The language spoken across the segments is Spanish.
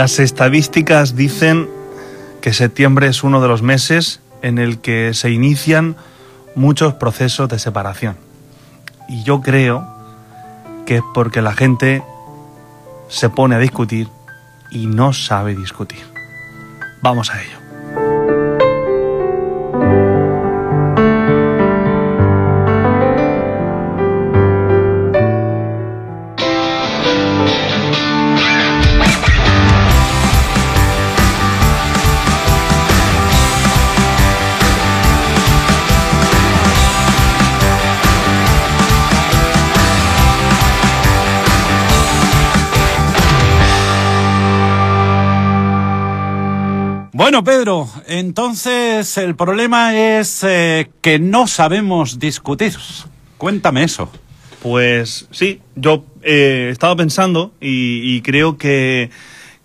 Las estadísticas dicen que septiembre es uno de los meses en el que se inician muchos procesos de separación. Y yo creo que es porque la gente se pone a discutir y no sabe discutir. Vamos a ello. Entonces el problema es eh, que no sabemos discutir. Cuéntame eso. Pues sí, yo eh, he pensando y, y creo que,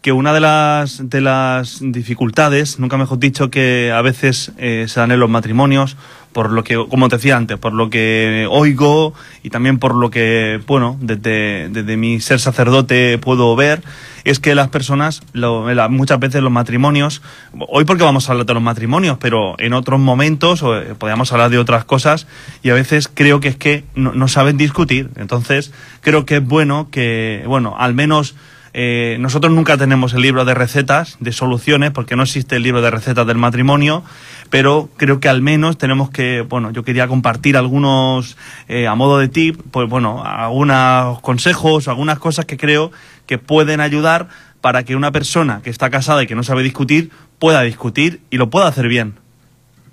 que una de las, de las dificultades, nunca mejor dicho, que a veces eh, se dan en los matrimonios, por lo que, como te decía antes, por lo que oigo y también por lo que, bueno, desde, desde mi ser sacerdote puedo ver, es que las personas, lo- muchas veces los matrimonios, hoy porque vamos a hablar de los matrimonios, pero en otros momentos o, eh, hablar de otras cosas y a veces creo que es que no saben discutir. Entonces, creo que es bueno que, bueno, al menos eh, nosotros nunca tenemos el libro de recetas, de soluciones, porque no existe el libro de recetas del matrimonio, pero creo que al menos tenemos que, bueno, yo quería compartir algunos, eh, a modo de tip, pues bueno, algunos consejos, algunas cosas que creo que pueden ayudar para que una persona que está casada y que no sabe discutir pueda discutir y lo pueda hacer bien.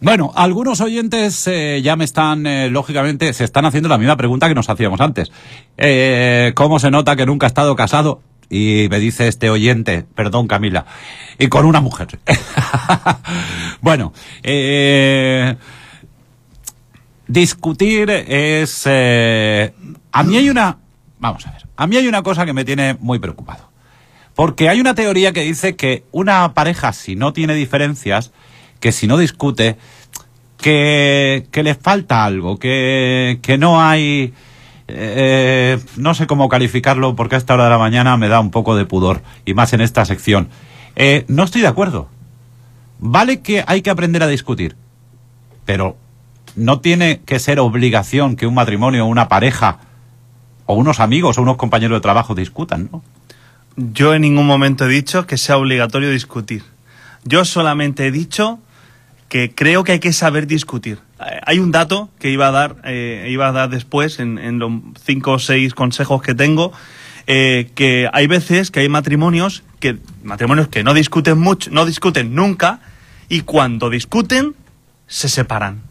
Bueno, algunos oyentes eh, ya me están, lógicamente, se están haciendo la misma pregunta que nos hacíamos antes. ¿Cómo se nota que nunca ha estado casado? Y me dice este oyente, perdón Camila, y con una mujer. bueno, eh, discutir es... eh, a mí hay una... Vamos a ver, a mí hay una cosa que me tiene muy preocupado. Porque hay una teoría que dice que una pareja, si no tiene diferencias, que si no discute, que, que le falta algo, que, que no hay... eh, no sé cómo calificarlo porque a esta hora de la mañana me da un poco de pudor, y más en esta sección. Eh, no estoy de acuerdo. Vale que hay que aprender a discutir, pero no tiene que ser obligación que un matrimonio, una pareja, o unos amigos o unos compañeros de trabajo discutan, ¿no? Yo en ningún momento he dicho que sea obligatorio discutir. Yo solamente he dicho que creo que hay que saber discutir. Eh, Hay un dato que iba a dar, eh, iba a dar después en, los cinco o seis consejos que tengo, eh, que hay veces que hay matrimonios que matrimonios que no discuten mucho, no discuten nunca y cuando discuten se separan.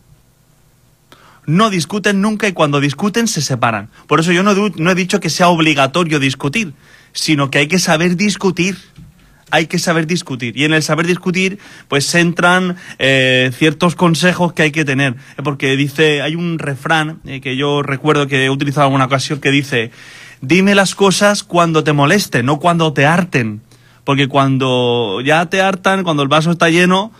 No discuten nunca y cuando discuten se separan. Por eso yo no he dicho que sea obligatorio discutir, sino que hay que saber discutir. Hay que saber discutir. Y en el saber discutir, pues entran eh, ciertos consejos que hay que tener. Eh, Porque dice, hay un refrán eh, que yo recuerdo que he utilizado en alguna ocasión que dice, dime las cosas cuando te molesten, no cuando te harten. Porque cuando ya te hartan, cuando el vaso está lleno,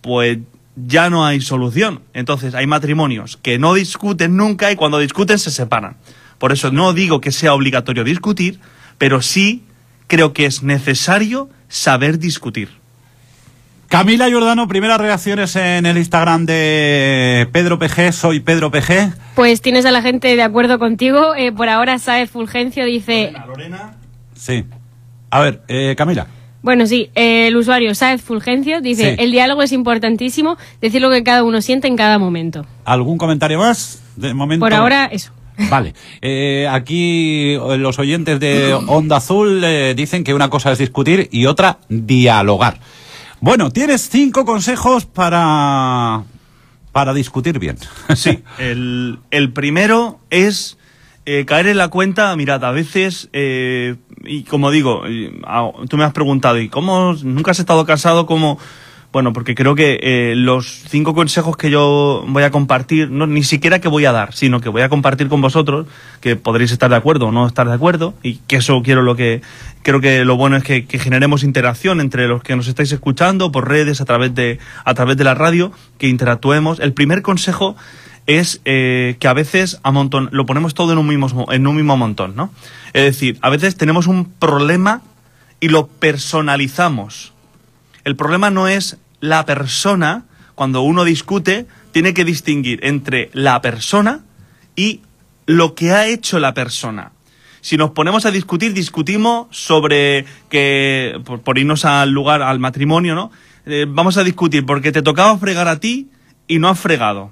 pues ya no hay solución. Entonces hay matrimonios que no discuten nunca y cuando discuten se separan. Por eso no digo que sea obligatorio discutir, pero sí creo que es necesario saber discutir. Camila Giordano, primeras reacciones en el Instagram de Pedro PG, soy Pedro PG. Pues tienes a la gente de acuerdo contigo. Eh, por ahora, Saez Fulgencio dice. Lorena. Sí. A ver, eh, Camila. Bueno, sí, eh, el usuario Saez Fulgencio dice: Sí. el diálogo es importantísimo, decir lo que cada uno siente en cada momento. ¿Algún comentario más? De momento. Por ahora, eso. Vale. Eh, aquí eh, los oyentes de Onda Azul eh, dicen que una cosa es discutir y otra dialogar. Bueno, tienes cinco consejos para, para discutir bien. Sí, el, el primero es caer en la cuenta, mirad, a veces, y como digo, ah, tú me has preguntado, ¿y cómo nunca has estado casado? ¿Cómo? Bueno, porque creo que eh, los cinco consejos que yo voy a compartir, no, ni siquiera que voy a dar, sino que voy a compartir con vosotros, que podréis estar de acuerdo o no estar de acuerdo, y que eso quiero lo que, creo que lo bueno es que, generemos interacción entre los que nos estáis escuchando por redes, a través de, a través de la radio, que interactuemos. El primer consejo es eh, que a veces amonton- lo ponemos todo en un mismo en un mismo montón, ¿no? Es decir, a veces tenemos un problema y lo personalizamos. El problema no es la persona, cuando uno discute, tiene que distinguir entre la persona y lo que ha hecho la persona. Si nos ponemos a discutir, discutimos sobre que, por, irnos al lugar, al matrimonio, ¿no? Eh, vamos a discutir porque te tocaba fregar a ti y no has fregado,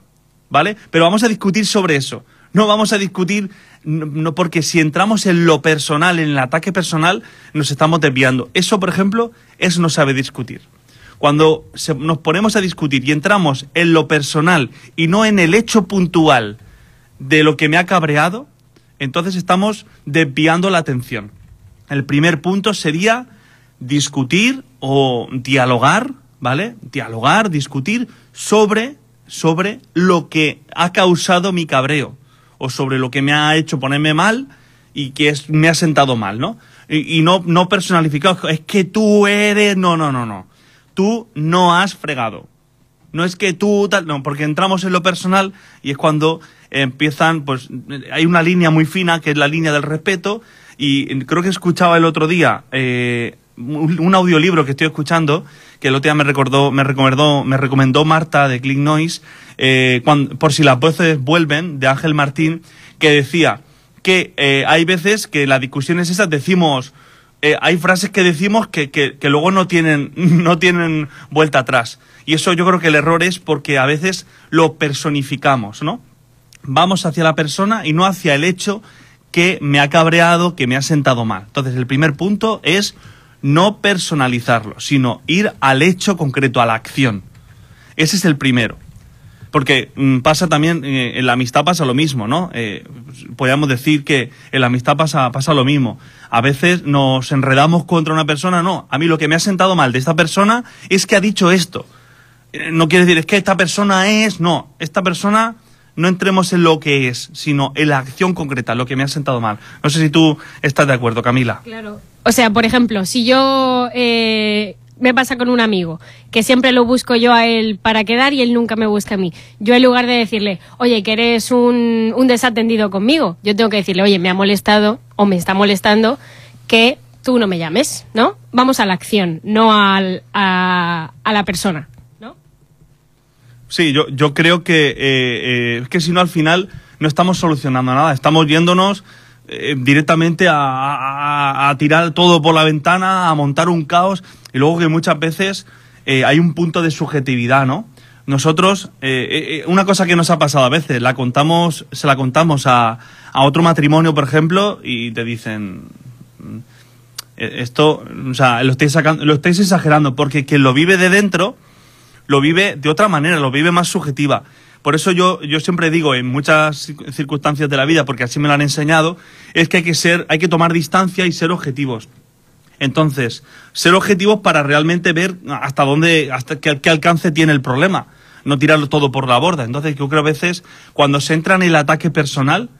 ¿vale? Pero vamos a discutir sobre eso. No vamos a discutir, no, porque si entramos en lo personal, en el ataque personal, nos estamos desviando. Eso, por ejemplo, es no sabe discutir. Cuando nos ponemos a discutir y entramos en lo personal y no en el hecho puntual de lo que me ha cabreado, entonces estamos desviando la atención. El primer punto sería discutir o dialogar, ¿vale? Dialogar, discutir sobre, sobre lo que ha causado mi cabreo o sobre lo que me ha hecho ponerme mal y que es, me ha sentado mal, ¿no? Y, no, no personalificado, es que tú eres, no, no, no, no. Tú no has fregado. No es que tú tal, no, porque entramos en lo personal y es cuando empiezan, pues hay una línea muy fina que es la línea del respeto y creo que escuchaba el otro día eh, un, audiolibro que estoy escuchando que el otro día me recordó, me recomendó, me recomendó Marta de Click Noise, eh, por si las voces vuelven, de Ángel Martín, que decía que eh, hay veces que las discusiones esas decimos, eh, hay frases que decimos que, que, que, luego no tienen, no tienen vuelta atrás. Y eso yo creo que el error es porque a veces lo personificamos, ¿no? Vamos hacia la persona y no hacia el hecho que me ha cabreado, que me ha sentado mal. Entonces, el primer punto es no personalizarlo, sino ir al hecho concreto, a la acción. Ese es el primero. Porque mm, pasa también, eh, en la amistad pasa lo mismo, ¿no? Eh, podríamos decir que en la amistad pasa, pasa lo mismo. A veces nos enredamos contra una persona, no. A mí lo que me ha sentado mal de esta persona es que ha dicho esto. Eh, no quiere decir, es que esta persona es, no. Esta persona no entremos en lo que es, sino en la acción concreta, lo que me ha sentado mal. No sé si tú estás de acuerdo, Camila. Claro. O sea, por ejemplo, si yo eh, me pasa con un amigo, que siempre lo busco yo a él para quedar y él nunca me busca a mí. Yo en lugar de decirle, oye, que eres un, desatendido conmigo, yo tengo que decirle, oye, me ha molestado o me está molestando que tú no me llames, ¿no? Vamos a la acción, no al, a, la persona, ¿no? Sí, yo, yo creo que, eh, eh, que si no al final no estamos solucionando nada, estamos yéndonos eh, directamente a, tirar todo por la ventana, a montar un caos, y luego que muchas veces eh, hay un punto de subjetividad, ¿no? Nosotros, eh, una cosa que nos ha pasado a veces, la contamos, se la contamos a, a otro matrimonio, por ejemplo, y te dicen, mm, esto, o sea, lo estáis, sacando, lo estáis exagerando, porque quien lo vive de dentro, lo vive de otra manera, lo vive más subjetiva. Por eso yo, yo siempre digo en muchas circunstancias de la vida, porque así me lo han enseñado, es que hay que ser, hay que tomar distancia y ser objetivos. Entonces, ser objetivos para realmente ver hasta dónde, hasta qué, alcance tiene el problema, no tirarlo todo por la borda. Entonces, yo creo a veces cuando se entra en el ataque personal,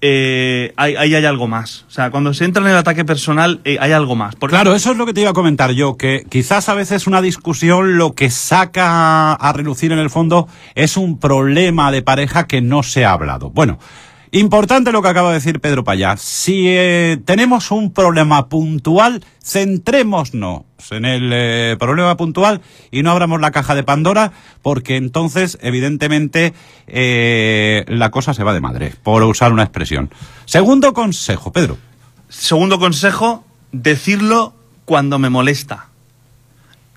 eh, ahí, hay algo más. O sea, cuando se entra en el ataque personal, eh, hay algo más. Claro, eso es lo que te iba a comentar yo, que quizás a veces una discusión lo que saca a relucir en el fondo es un problema de pareja que no se ha hablado. Bueno, Importante lo que acaba de decir Pedro Payá. Si eh, tenemos un problema puntual, centrémonos en el eh, problema puntual y no abramos la caja de Pandora, porque entonces, evidentemente, eh, la cosa se va de madre, por usar una expresión. Segundo consejo, Pedro. Segundo consejo, decirlo cuando me molesta.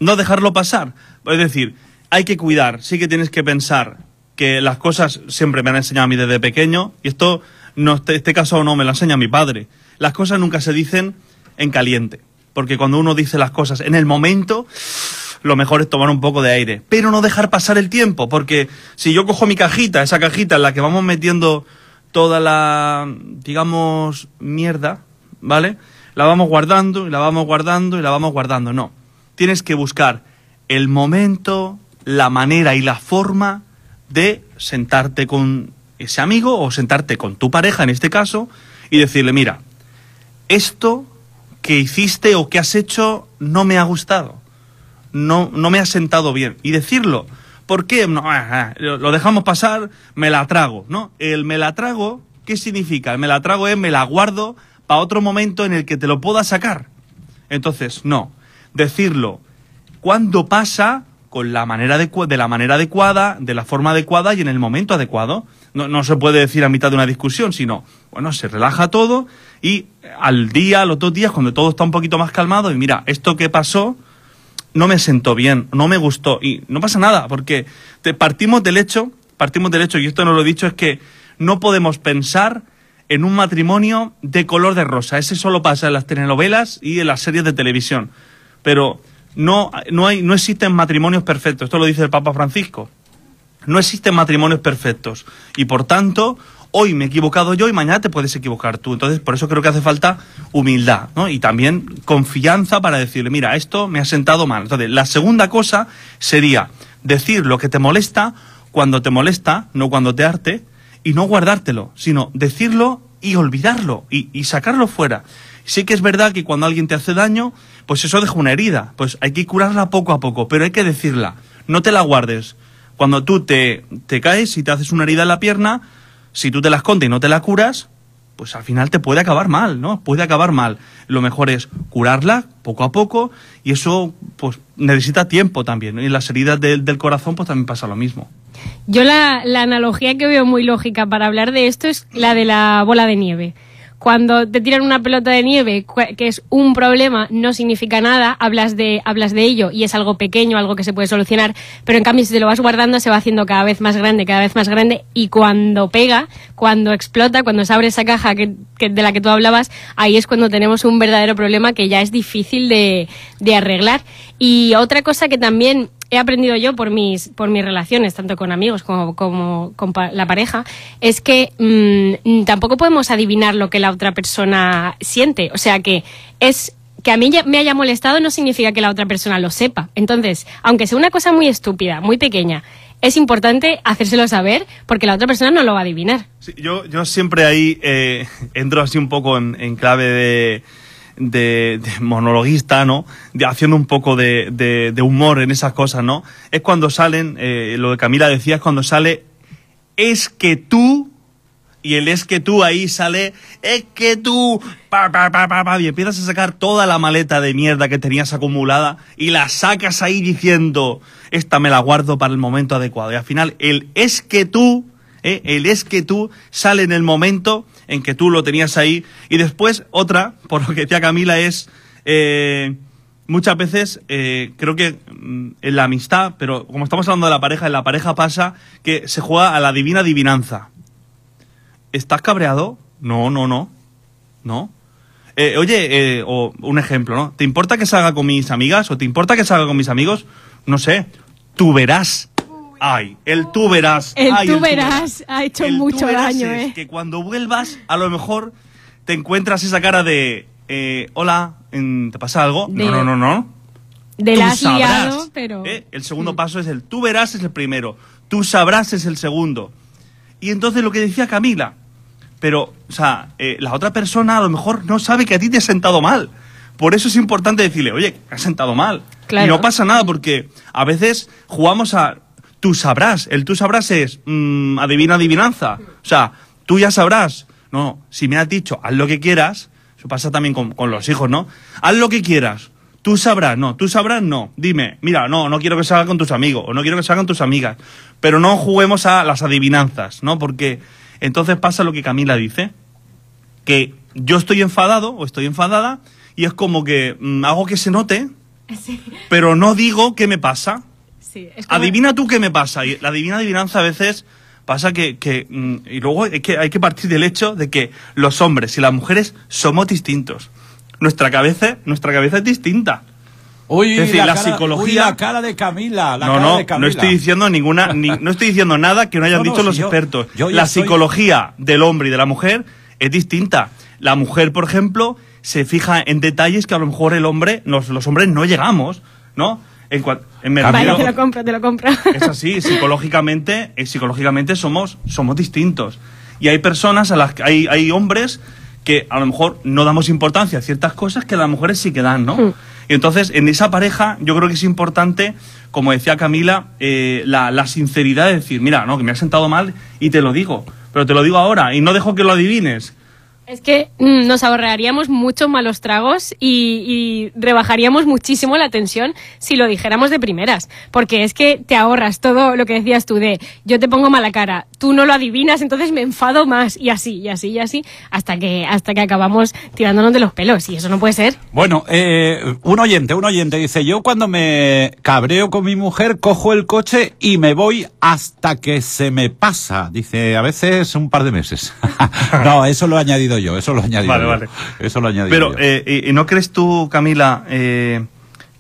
No dejarlo pasar. Es decir, hay que cuidar, sí que tienes que pensar que las cosas siempre me han enseñado a mí desde pequeño, y esto, no, este, este caso no, me lo enseña mi padre. Las cosas nunca se dicen en caliente, porque cuando uno dice las cosas en el momento, lo mejor es tomar un poco de aire, pero no dejar pasar el tiempo, porque si yo cojo mi cajita, esa cajita en la que vamos metiendo toda la, digamos, mierda, ¿vale? La vamos guardando y la vamos guardando y la vamos guardando. No, tienes que buscar el momento, la manera y la forma de sentarte con ese amigo o sentarte con tu pareja en este caso y decirle, mira, esto que hiciste o que has hecho no me ha gustado, no, no me ha sentado bien. Y decirlo, ¿por qué? No, ah, ah, lo dejamos pasar, me la trago, ¿no? El me la trago, ¿qué significa? El me la trago es me la guardo para otro momento en el que te lo pueda sacar. Entonces, no. Decirlo cuando pasa con la manera de la manera adecuada, de la forma adecuada y en el momento adecuado. No, no se puede decir a mitad de una discusión, sino, bueno, se relaja todo y al día, a los dos días, cuando todo está un poquito más calmado, y mira, esto que pasó no me sentó bien, no me gustó y no pasa nada, porque partimos del hecho, partimos del hecho, y esto no lo he dicho, es que no podemos pensar en un matrimonio de color de rosa. Ese solo pasa en las telenovelas y en las series de televisión. Pero no, no, hay, no existen matrimonios perfectos. Esto lo dice el Papa Francisco. No existen matrimonios perfectos. Y por tanto, hoy me he equivocado yo y mañana te puedes equivocar tú. Entonces, por eso creo que hace falta humildad, ¿no? Y también confianza para decirle, mira, esto me ha sentado mal. Entonces, la segunda cosa sería decir lo que te molesta cuando te molesta, no cuando te arte, y no guardártelo, sino decirlo y olvidarlo y, y sacarlo fuera. Sí que es verdad que cuando alguien te hace daño, pues eso deja una herida. Pues hay que curarla poco a poco, pero hay que decirla. No te la guardes. Cuando tú te, te caes y te haces una herida en la pierna, si tú te la escondes y no te la curas, pues al final te puede acabar mal, ¿no? Puede acabar mal. Lo mejor es curarla poco a poco y eso pues necesita tiempo también. Y las heridas del- del corazón pues también pasa lo mismo. Yo la, la analogía que veo muy lógica para hablar de esto es la de la bola de nieve. Cuando te tiran una pelota de nieve, que es un problema, no significa nada, hablas de, hablas de ello y es algo pequeño, algo que se puede solucionar, pero en cambio si te lo vas guardando se va haciendo cada vez más grande, cada vez más grande y cuando pega, cuando explota, cuando se abre esa caja que, que- de la que tú hablabas, ahí es cuando tenemos un verdadero problema que ya es difícil de, de arreglar. Y otra cosa que también he aprendido yo por mis, por mis relaciones, tanto con amigos como, con la pareja, es que mm, tampoco podemos adivinar lo que la otra persona siente. O sea que es que a mí me haya molestado no significa que la otra persona lo sepa. Entonces, aunque sea una cosa muy estúpida, muy pequeña, es importante hacérselo saber porque la otra persona no lo va a adivinar. Yo, yo siempre ahí eh, entro así un poco en clave de, de, de monologuista, ¿no? De, haciendo un poco de, humor en esas cosas, ¿no? Es cuando salen, eh, lo que Camila decía, es cuando sale, es que tú, y el es que tú ahí sale, es que tú, pa, pa, pa, pa, pa, y empiezas a sacar toda la maleta de mierda que tenías acumulada y la sacas ahí diciendo, esta me la guardo para el momento adecuado. Y al final, el es que tú, ¿eh? el es que tú sale en el momento en que tú lo tenías ahí. Y después, otra, por lo que decía Camila, es, eh, muchas veces eh, creo que mm, en la amistad, pero como estamos hablando de la pareja, en la pareja pasa que se juega a la divina adivinanza. ¿Estás cabreado? No, no, no. No. Eh, oye, o un ejemplo, ¿no? ¿Te importa que salga con mis amigas o te importa que salga con mis amigos? No sé. Tú verás. Ay, el tú verás. El Ay, tú verás ha hecho El tú mucho verás daño, es ¿eh? Que cuando vuelvas, a lo mejor te encuentras esa cara de. eh, Hola, mm, ¿te pasa algo? De- No, no, no, no. De Tú la sabrás, pero... ¿eh? El segundo paso es el tú verás es el primero, tú sabrás es el segundo. Y entonces lo que decía Camila, pero, o sea, eh, la otra persona a lo mejor no sabe que a ti te has sentado mal. Por eso es importante decirle, oye, has sentado mal. Claro. Y no pasa nada porque a veces jugamos a tú sabrás. El tú sabrás es mm, adivina adivinanza. O sea, tú ya sabrás. No, si me has dicho, haz lo que quieras, eso pasa también con, con los hijos, ¿no? Haz lo que quieras. Tú sabrás, no, tú sabrás, no. Dime, mira, no, no quiero que salga con tus amigos o no quiero que salga con tus amigas. Pero no juguemos a las adivinanzas, ¿no? Porque entonces pasa lo que Camila dice, que yo estoy enfadado o estoy enfadada y es como que mm, hago que se note, pero no digo qué me pasa. Sí, es como- Adivina tú qué me pasa. Y la divina adivinanza a veces pasa que, que, mm, y luego hay que, hay que partir del hecho de que los hombres y las mujeres somos distintos. Nuestra cabeza, nuestra cabeza es distinta. Uy, Es decir, la cara, psicología- uy, la cara de Camila. La no, cara no, de Camila. no estoy diciendo ninguna, ni- no estoy diciendo nada que no hayan No, dicho los expertos. yo la soy- psicología del hombre y de la mujer es distinta. La mujer, por ejemplo, se fija en detalles que a lo mejor el hombre, los, los hombres no llegamos, ¿no? En, en me Vale, refiero- te lo compro, te lo compro. es así, psicológicamente, eh, psicológicamente somos, somos distintos. Y hay personas, a las que, hay, hay hombres que a lo mejor no damos importancia a ciertas cosas que las mujeres sí que dan, ¿no? Mm. Y entonces, en esa pareja, yo creo que es importante, como decía Camila, eh, la, la sinceridad de decir, mira, no, que me has sentado mal y te lo digo, pero te lo digo ahora y no dejo que lo adivines. Es que mm, nos ahorraríamos muchos malos tragos y, rebajaríamos muchísimo la tensión si lo dijéramos de primeras. Porque es que te ahorras todo lo que decías tú de yo te pongo mala cara, tú no lo adivinas, entonces me enfado más y así, y así, y así, hasta que, hasta que acabamos tirándonos de los pelos. Y eso no puede ser. Bueno, eh, un oyente, un oyente dice, yo cuando me cabreo con mi mujer, cojo el coche y me voy hasta que se me pasa. Dice, a veces un par de meses. no, eso lo he añadido yo, eso lo añadido Vale, yo. vale. Eso lo añadido Pero, yo. eh, ¿y no crees tú, Camila, eh,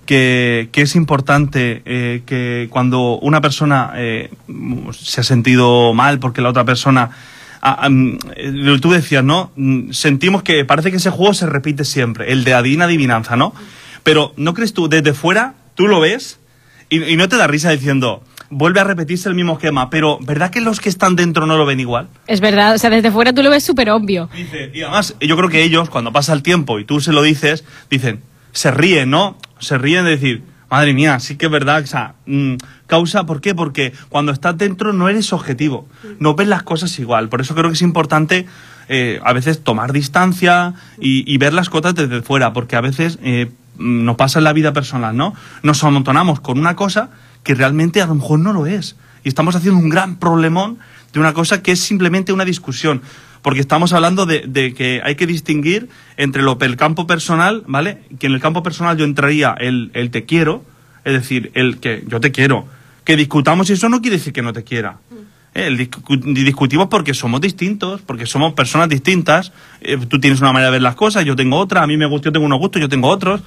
que, que es importante eh, que cuando una persona eh, se ha sentido mal porque la otra persona... ah, ah, mm, tú decías, ¿no? Mm, Sentimos que parece que ese juego se repite siempre, el de adivina adivinanza, ¿no? Pero ¿no crees tú, desde fuera, tú lo ves y, y no te da risa diciendo, vuelve a repetirse el mismo esquema, pero ¿verdad que los que están dentro no lo ven igual? Es verdad, o sea, desde fuera tú lo ves súper obvio. Dice, y además, yo creo que ellos, cuando pasa el tiempo y tú se lo dices, dicen, se ríen, ¿no? Se ríen de decir, madre mía, sí que es verdad, o sea, mm, causa, ¿por qué? Porque cuando estás dentro no eres objetivo, no ves las cosas igual. Por eso creo que es importante eh, a veces tomar distancia y, y ver las cosas desde fuera, porque a veces eh, mm, nos pasa en la vida personal, ¿no? Nos amontonamos con una cosa que realmente a lo mejor no lo es. Y estamos haciendo un gran problemón de una cosa que es simplemente una discusión. Porque estamos hablando de, que hay que distinguir entre lo, el campo personal, ¿vale? Que en el campo personal yo entraría el, el te quiero, es decir, el que yo te quiero. Que discutamos eso no quiere decir que no te quiera. Eh, discutimos porque somos distintos, porque somos personas distintas. Eh, tú tienes una manera de ver las cosas, yo tengo otra, a mí me gusta, yo tengo unos gustos, yo tengo otros.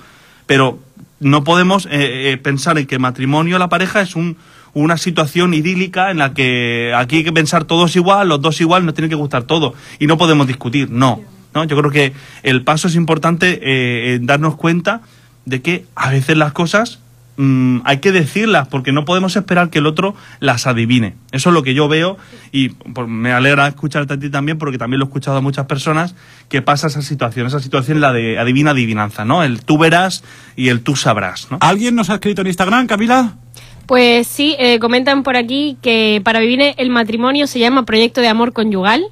Pero no podemos eh, eh, pensar en que matrimonio, la pareja, es un, una situación idílica en la que aquí hay que pensar todos igual, los dos igual, nos tiene que gustar todo. Y no podemos discutir, no. ¿no? Yo creo que el paso es importante eh, en darnos cuenta de que a veces las cosas mm, hay que decirlas porque no podemos esperar que el otro las adivine. Eso es lo que yo veo y pues, me alegra escucharte a ti también porque también lo he escuchado a muchas personas que pasa esa situación, esa situación la de adivina adivinanza, ¿no? El tú verás y el tú sabrás, ¿no? ¿Alguien nos ha escrito en Instagram, Camila? Pues sí, eh, comentan por aquí que para vivir el matrimonio se llama proyecto de amor conyugal.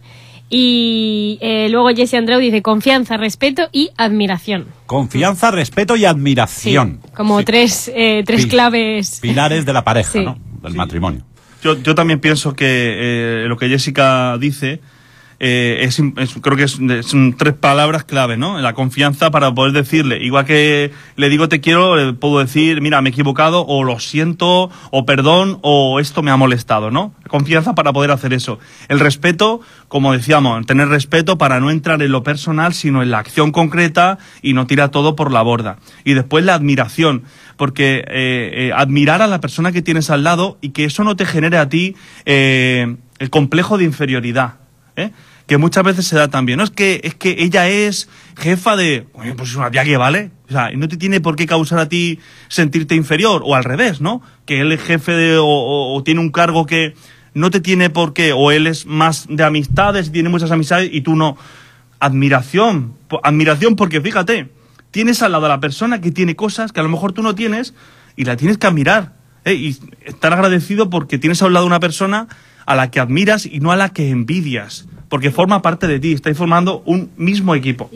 Y eh, luego Jesse Andreu dice confianza, respeto y admiración. Confianza, respeto y Sí, admiración. como Sí. tres, eh, tres claves. Pilares de la pareja, Sí. ¿no? Del matrimonio. Yo, yo también pienso que eh, lo que Jessica dice eh, es, es- creo que es- son tres palabras clave, ¿no? La confianza para poder decirle, igual que le digo te quiero, le puedo decir, mira, me he equivocado, o lo siento, o perdón, o esto me ha molestado, ¿no? Confianza para poder hacer eso. El respeto, como decíamos, tener respeto para no entrar en lo personal, sino en la acción concreta y no tirar todo por la borda. Y después la admiración, porque eh, eh, admirar a la persona que tienes al lado y que eso no te genere a ti eh, el complejo de inferioridad. ¿eh? Que muchas veces se da también. No es que es que ella es jefa de, pues es una tía que vale, o sea, no te tiene por qué causar a ti sentirte inferior o al revés, ¿no? Que él es jefe de o, o- tiene un cargo que no te tiene por qué o él es más de amistades, tiene muchas amistades y tú no. Admiración, admiración porque fíjate, tienes al lado a la persona que tiene cosas que a lo mejor tú no tienes y la tienes que admirar. ¿eh? Y estar agradecido porque tienes a un lado una persona a la que admiras y no a la que envidias. Porque forma parte de ti, estáis formando un mismo equipo.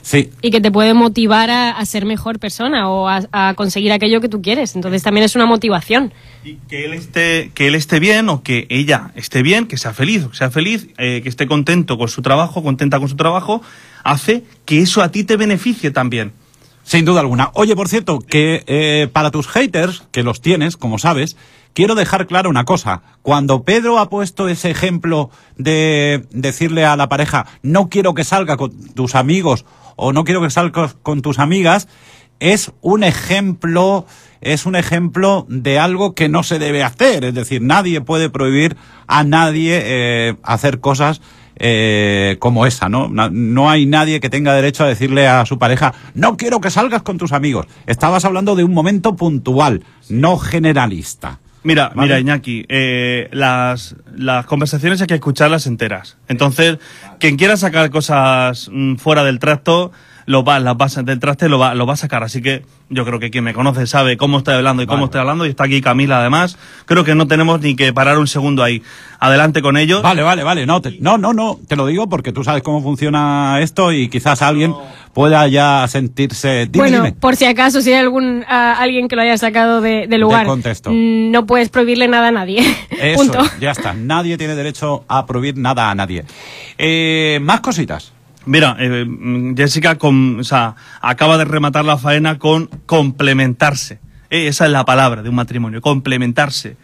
Sí, Y que te puede motivar a, a ser mejor persona o a, a conseguir aquello que tú quieres. Entonces también es una motivación. Y que él esté, que él esté bien o que ella esté bien, que sea feliz, que sea feliz, eh, que esté contento con su trabajo, contenta con su trabajo, hace que eso a ti te beneficie también. Sin duda alguna. Oye, por cierto, que eh, para tus haters, que los tienes, como sabes, quiero dejar claro una cosa. Cuando Pedro ha puesto ese ejemplo de decirle a la pareja, no quiero que salga con tus amigos o no quiero que salgas con tus amigas, es un ejemplo, es un ejemplo de algo que no se debe hacer. Es decir, nadie puede prohibir a nadie eh, hacer cosas eh, como esa, ¿no? No hay nadie que tenga derecho a decirle a su pareja, no quiero que salgas con tus amigos. Estabas hablando de un momento puntual, no generalista. Mira, Vale. mira, Iñaki, eh, las, las conversaciones hay que escucharlas enteras. Entonces, quien quiera sacar cosas mm, fuera del tracto, lo va, las va, a- del traste lo va, lo va a sacar. Así que yo creo que quien me conoce sabe cómo estoy hablando y cómo Vale. estoy hablando. Y está aquí Camila, además. Creo que no tenemos ni que parar un segundo ahí. Adelante con ellos. Vale, vale, vale. No, te- no, no, no. Te lo digo porque tú sabes cómo funciona esto y quizás alguien pueda ya sentirse. Dime, bueno, dime. por si acaso, si hay algún a- alguien que lo haya sacado de, de lugar, no puedes prohibirle nada a nadie. Eso, Punto. ya está. Nadie tiene derecho a prohibir nada a nadie. Eh, más cositas. Mira, eh, mm, Jessica com- o sea, acaba de rematar la faena con complementarse. Eh, esa es la palabra de un matrimonio, complementarse.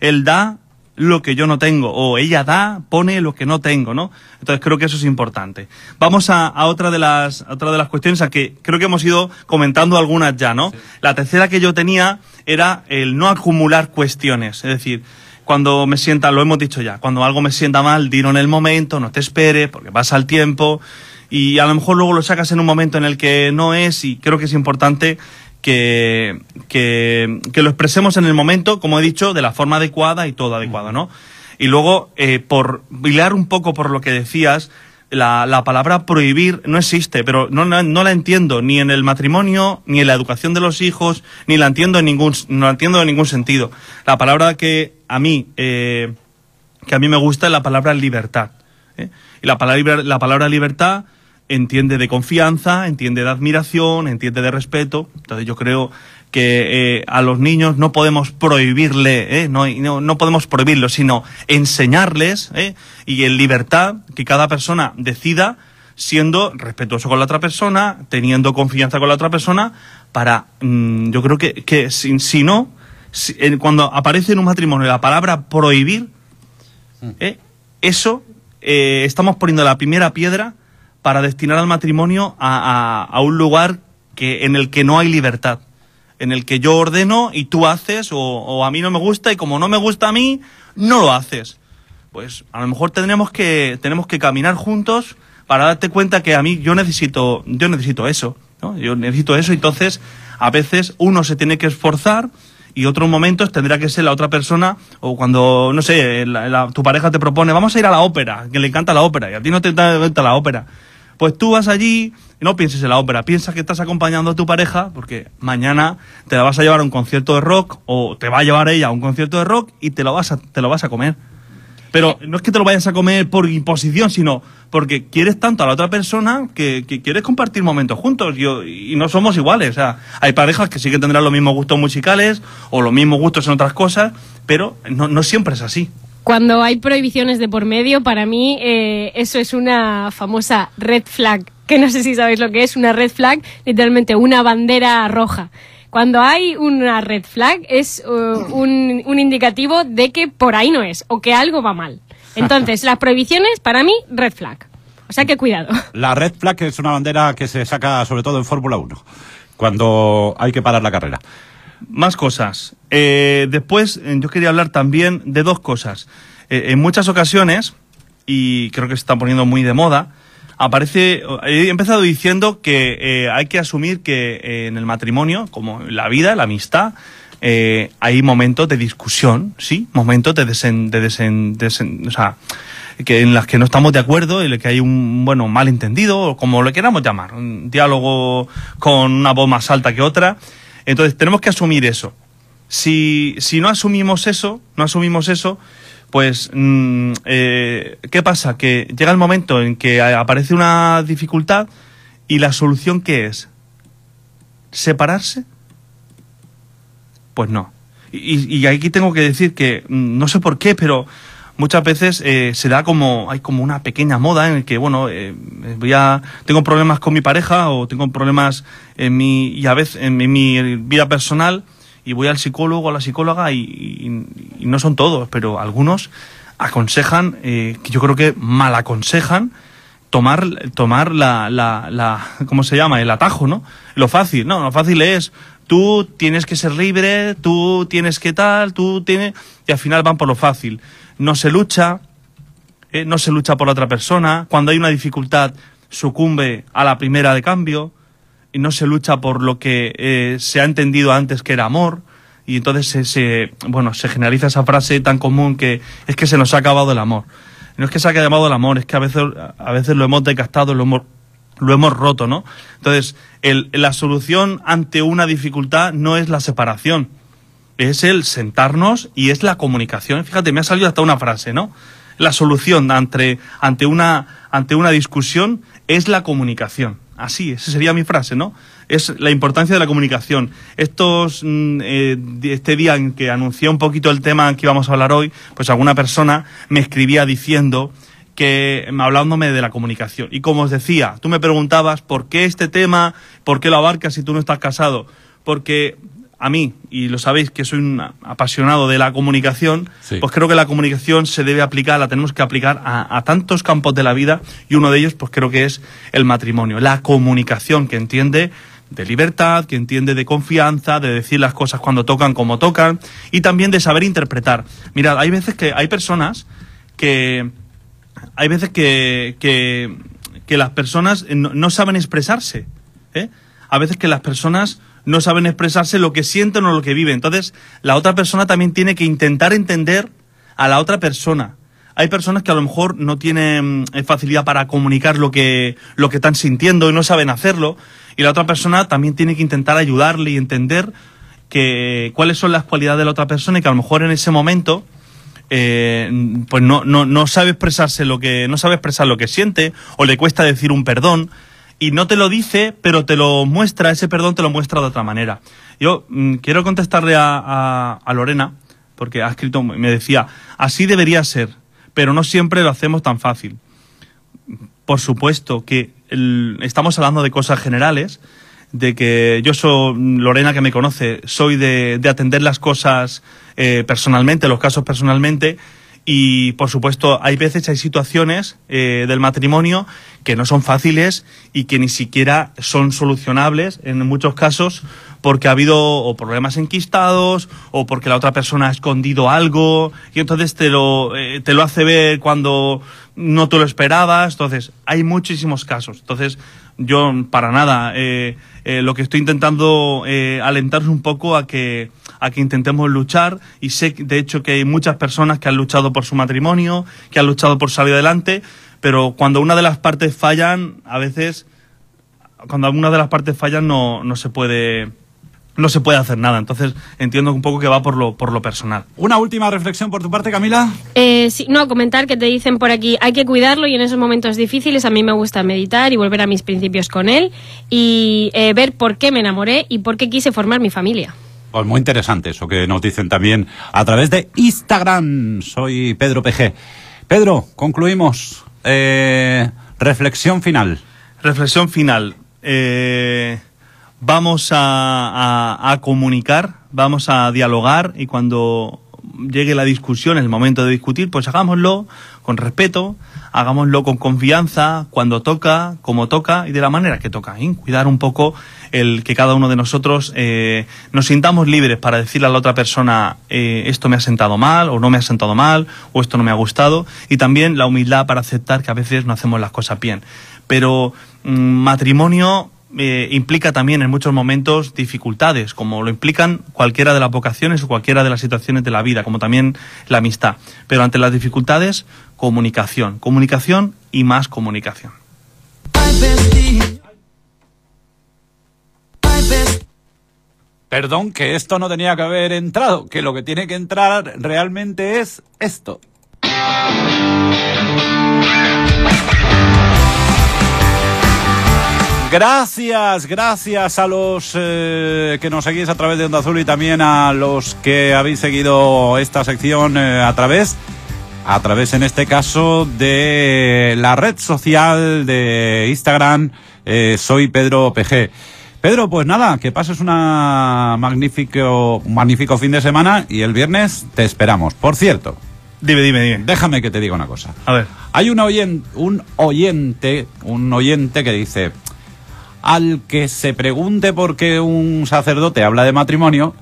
Él da lo que yo no tengo, o ella da, pone lo que no tengo, ¿no? Entonces creo que eso es importante. Vamos a, a otra de las a otra de las cuestiones a que creo que hemos ido comentando algunas ya, ¿no? La tercera que yo tenía era el no acumular cuestiones, es decir, cuando me sienta, lo hemos dicho ya, cuando algo me sienta mal, dilo en el momento, no te esperes, porque pasa el tiempo, y a lo mejor luego lo sacas en un momento en el que no es, y creo que es importante que, que, que lo expresemos en el momento, como he dicho, de la forma adecuada y todo adecuado, ¿no? Y luego, eh, por hilar un poco por lo que decías, la, la palabra prohibir no existe, pero no, no, no la entiendo ni en el matrimonio, ni en la educación de los hijos, ni la entiendo en ningún, no la entiendo en ningún sentido. La palabra que a mí, eh, que a mí me gusta es la palabra libertad. ¿eh? Y la palabra, la palabra libertad entiende de confianza, entiende de admiración, entiende de respeto. Entonces yo creo que eh, a los niños no podemos prohibirle, ¿eh? no, no, no podemos prohibirlo, sino enseñarles ¿eh? y en libertad que cada persona decida siendo respetuoso con la otra persona, teniendo confianza con la otra persona, para, mm, yo creo que, que si, si no, si- en- cuando aparece en un matrimonio la palabra prohibir, ¿eh? eso eh, estamos poniendo la primera piedra para destinar al matrimonio a, a- un lugar que, en el que no hay libertad, en el que yo ordeno y tú haces, o, a mí no me gusta y como no me gusta a mí, no lo haces. Pues a lo mejor tendremos que, tenemos que caminar juntos para darte cuenta que a mí yo necesito, yo necesito eso. Yo necesito eso, entonces a veces uno se tiene que esforzar y otros momentos tendrá que ser la otra persona o cuando, no sé, la- tu pareja te propone, vamos a ir a la ópera, que le encanta la ópera y a ti no te encanta la ópera. Pues tú vas allí no pienses en la ópera, piensa que estás acompañando a tu pareja porque mañana te la vas a llevar a un concierto de rock o te va a llevar ella a un concierto de rock y te lo vas a, te lo vas a comer. Pero no es que te lo vayas a comer por imposición, sino porque quieres tanto a la otra persona que, que quieres compartir momentos juntos Yo- y no somos iguales. O sea, hay parejas que sí que tendrán los mismos gustos musicales o los mismos gustos en otras cosas, pero no, no siempre es así. Cuando hay prohibiciones de por medio, para mí eh, eso es una famosa red flag, que no sé si sabéis lo que es, una red flag, literalmente una bandera roja. Cuando hay una red flag es uh, un, un indicativo de que por ahí no es o que algo va mal. Entonces, las prohibiciones, para mí, red flag. O sea que cuidado. La red flag es una bandera que se saca sobre todo en Fórmula 1, cuando hay que parar la carrera. Más cosas. Eh, después, eh, yo quería hablar también de dos cosas. Eh, en muchas ocasiones, y creo que se está poniendo muy de moda, aparece. He empezado diciendo que eh, hay que asumir que eh, en el matrimonio, como en la vida, la amistad, eh, hay momentos de discusión, ¿sí? Momentos de desen. De desen- desen- o sea, que en las que no estamos de acuerdo, en las que hay un bueno malentendido, o como lo queramos llamar, un diálogo con una voz más alta que otra. Entonces tenemos que asumir eso. Si, si no asumimos eso, no asumimos eso, pues mm, eh, ¿qué pasa? Que llega el momento en que aparece una dificultad y la solución ¿qué es? ¿Separarse? Pues no. Y, y aquí tengo que decir que mm, no sé por qué, pero muchas veces eh, se da como hay como una pequeña moda en el que bueno eh, voy a tengo problemas con mi pareja o tengo problemas en mi y a veces en mi, vida personal y voy al psicólogo o a la psicóloga y no son todos pero algunos aconsejan eh, que yo creo que mal aconsejan tomar tomar la, la, la cómo se llama el atajo no lo fácil no lo fácil es tú tienes que ser libre tú tienes que tal tú tienes y al final van por lo fácil no se lucha eh, no se lucha por la otra persona cuando hay una dificultad sucumbe a la primera de cambio y no se lucha por lo que eh, se ha entendido antes que era amor y entonces se, bueno, se generaliza esa frase tan común que es que se nos ha acabado el amor. No es que se haya acabado el amor, es que a veces, a veces lo hemos decastado, lo hemos, lo hemos roto, ¿no? Entonces, el, la solución ante una dificultad no es la separación, es el sentarnos y es la comunicación. Fíjate, me ha salido hasta una frase, ¿no? La solución ante, ante, una, ante una discusión es la comunicación. Así, esa sería mi frase, ¿no? Es la importancia de la comunicación. Estos, mm, eh, este día en que anuncié un poquito el tema que íbamos a hablar hoy, pues alguna persona me escribía diciendo que hablándome de la comunicación. Y como os decía, tú me preguntabas por qué este tema, por qué lo abarcas si tú no estás casado. Porque a mí, y lo sabéis que soy un apasionado de la comunicación, Sí. pues creo que la comunicación se debe aplicar, la tenemos que aplicar a, a tantos campos de la vida y uno de ellos pues creo que es el matrimonio. La comunicación que entiende de libertad, que entiende de confianza, de decir las cosas cuando tocan como tocan y también de saber interpretar. Mirad, hay veces que hay personas que hay veces que, que, que las personas no, no saben expresarse. ¿eh? A veces que las personas no saben expresarse lo que sienten o lo que viven. Entonces, la otra persona también tiene que intentar entender a la otra persona. Hay personas que a lo mejor no tienen eh, facilidad para comunicar lo que, lo que están sintiendo y no saben hacerlo. Y la otra persona también tiene que intentar ayudarle y entender que, cuáles son las cualidades de la otra persona y que a lo mejor en ese momento eh, pues no, no, no sabe expresarse lo que no sabe expresar lo que siente o le cuesta decir un perdón y no te lo dice pero te lo muestra ese perdón te lo muestra de otra manera. Yo mm, quiero contestarle a, a, Lorena porque ha escrito me decía así debería ser pero no siempre lo hacemos tan fácil por supuesto que estamos hablando de cosas generales, de que yo soy, Lorena que me conoce, soy de, de atender las cosas eh, personalmente, los casos personalmente, y por supuesto hay veces, hay situaciones eh, del matrimonio que no son fáciles y que ni siquiera son solucionables en muchos casos porque ha habido o problemas enquistados o porque la otra persona ha escondido algo y entonces te lo, eh, te lo hace ver cuando no te lo esperabas. Entonces, hay muchísimos casos. Entonces, yo para nada, eh, eh, lo que estoy intentando eh, alentaros un poco a que, a que intentemos luchar y sé que, de hecho que hay muchas personas que han luchado por su matrimonio, que han luchado por salir adelante, pero cuando una de las partes fallan, a veces, cuando alguna de las partes fallan no, no se puede no se puede hacer nada. Entonces entiendo un poco que va por lo, por lo personal. Una última reflexión por tu parte, Camila. Eh, sí, no, comentar que te dicen por aquí, hay que cuidarlo y en esos momentos difíciles a mí me gusta meditar y volver a mis principios con él y eh, ver por qué me enamoré y por qué quise formar mi familia. Pues muy interesante eso que nos dicen también a través de Instagram. Soy Pedro PG. Pedro, concluimos. Eh, reflexión final. Reflexión final. Eh, vamos a, a- a comunicar, vamos a dialogar y cuando llegue la discusión, el momento de discutir, pues hagámoslo con respeto, hagámoslo con confianza, cuando toca, como toca y de la manera que toca. ¿eh? Cuidar un poco el que cada uno de nosotros eh, nos sintamos libres para decirle a la otra persona eh, esto me ha sentado mal o no me ha sentado mal o esto no me ha gustado y también la humildad para aceptar que a veces no hacemos las cosas bien. Pero mm, matrimonio eh, implica también en muchos momentos dificultades, como lo implican cualquiera de las vocaciones o cualquiera de las situaciones de la vida, como también la amistad. Pero ante las dificultades, comunicación, comunicación y más comunicación. Perdón, que esto no tenía que haber entrado, que lo que tiene que entrar realmente es esto. Gracias, gracias a los eh, que nos seguís a través de Onda Azul y también a los que habéis seguido esta sección eh, a través, a través en este caso de la red social de Instagram. eh, soy Pedro PG. Pedro, pues nada, que pases una magnífico, un magnífico fin de semana y el viernes te esperamos. Por cierto, Dime, dime, dime. déjame que te diga una cosa. A ver. Hay un oyente, un oyente, un oyente que dice, al que se pregunte por qué un sacerdote habla de matrimonio,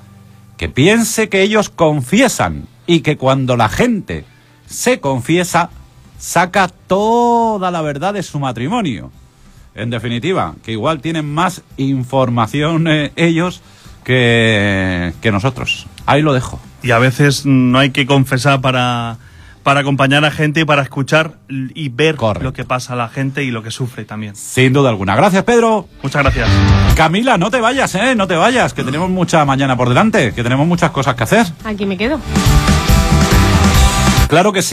que piense que ellos confiesan y que cuando la gente se confiesa, saca toda la verdad de su matrimonio. En definitiva, que igual tienen más información eh, ellos que, que nosotros. Ahí lo dejo. Y a veces no hay que confesar para, para acompañar a gente y para escuchar y ver Correcto. lo que pasa a la gente y lo que sufre también. Sin duda alguna. Gracias, Pedro. Muchas gracias. Camila, no te vayas, ¿eh? No te vayas, que tenemos mucha mañana por delante, que tenemos muchas cosas que hacer. Aquí me quedo. Claro que sí.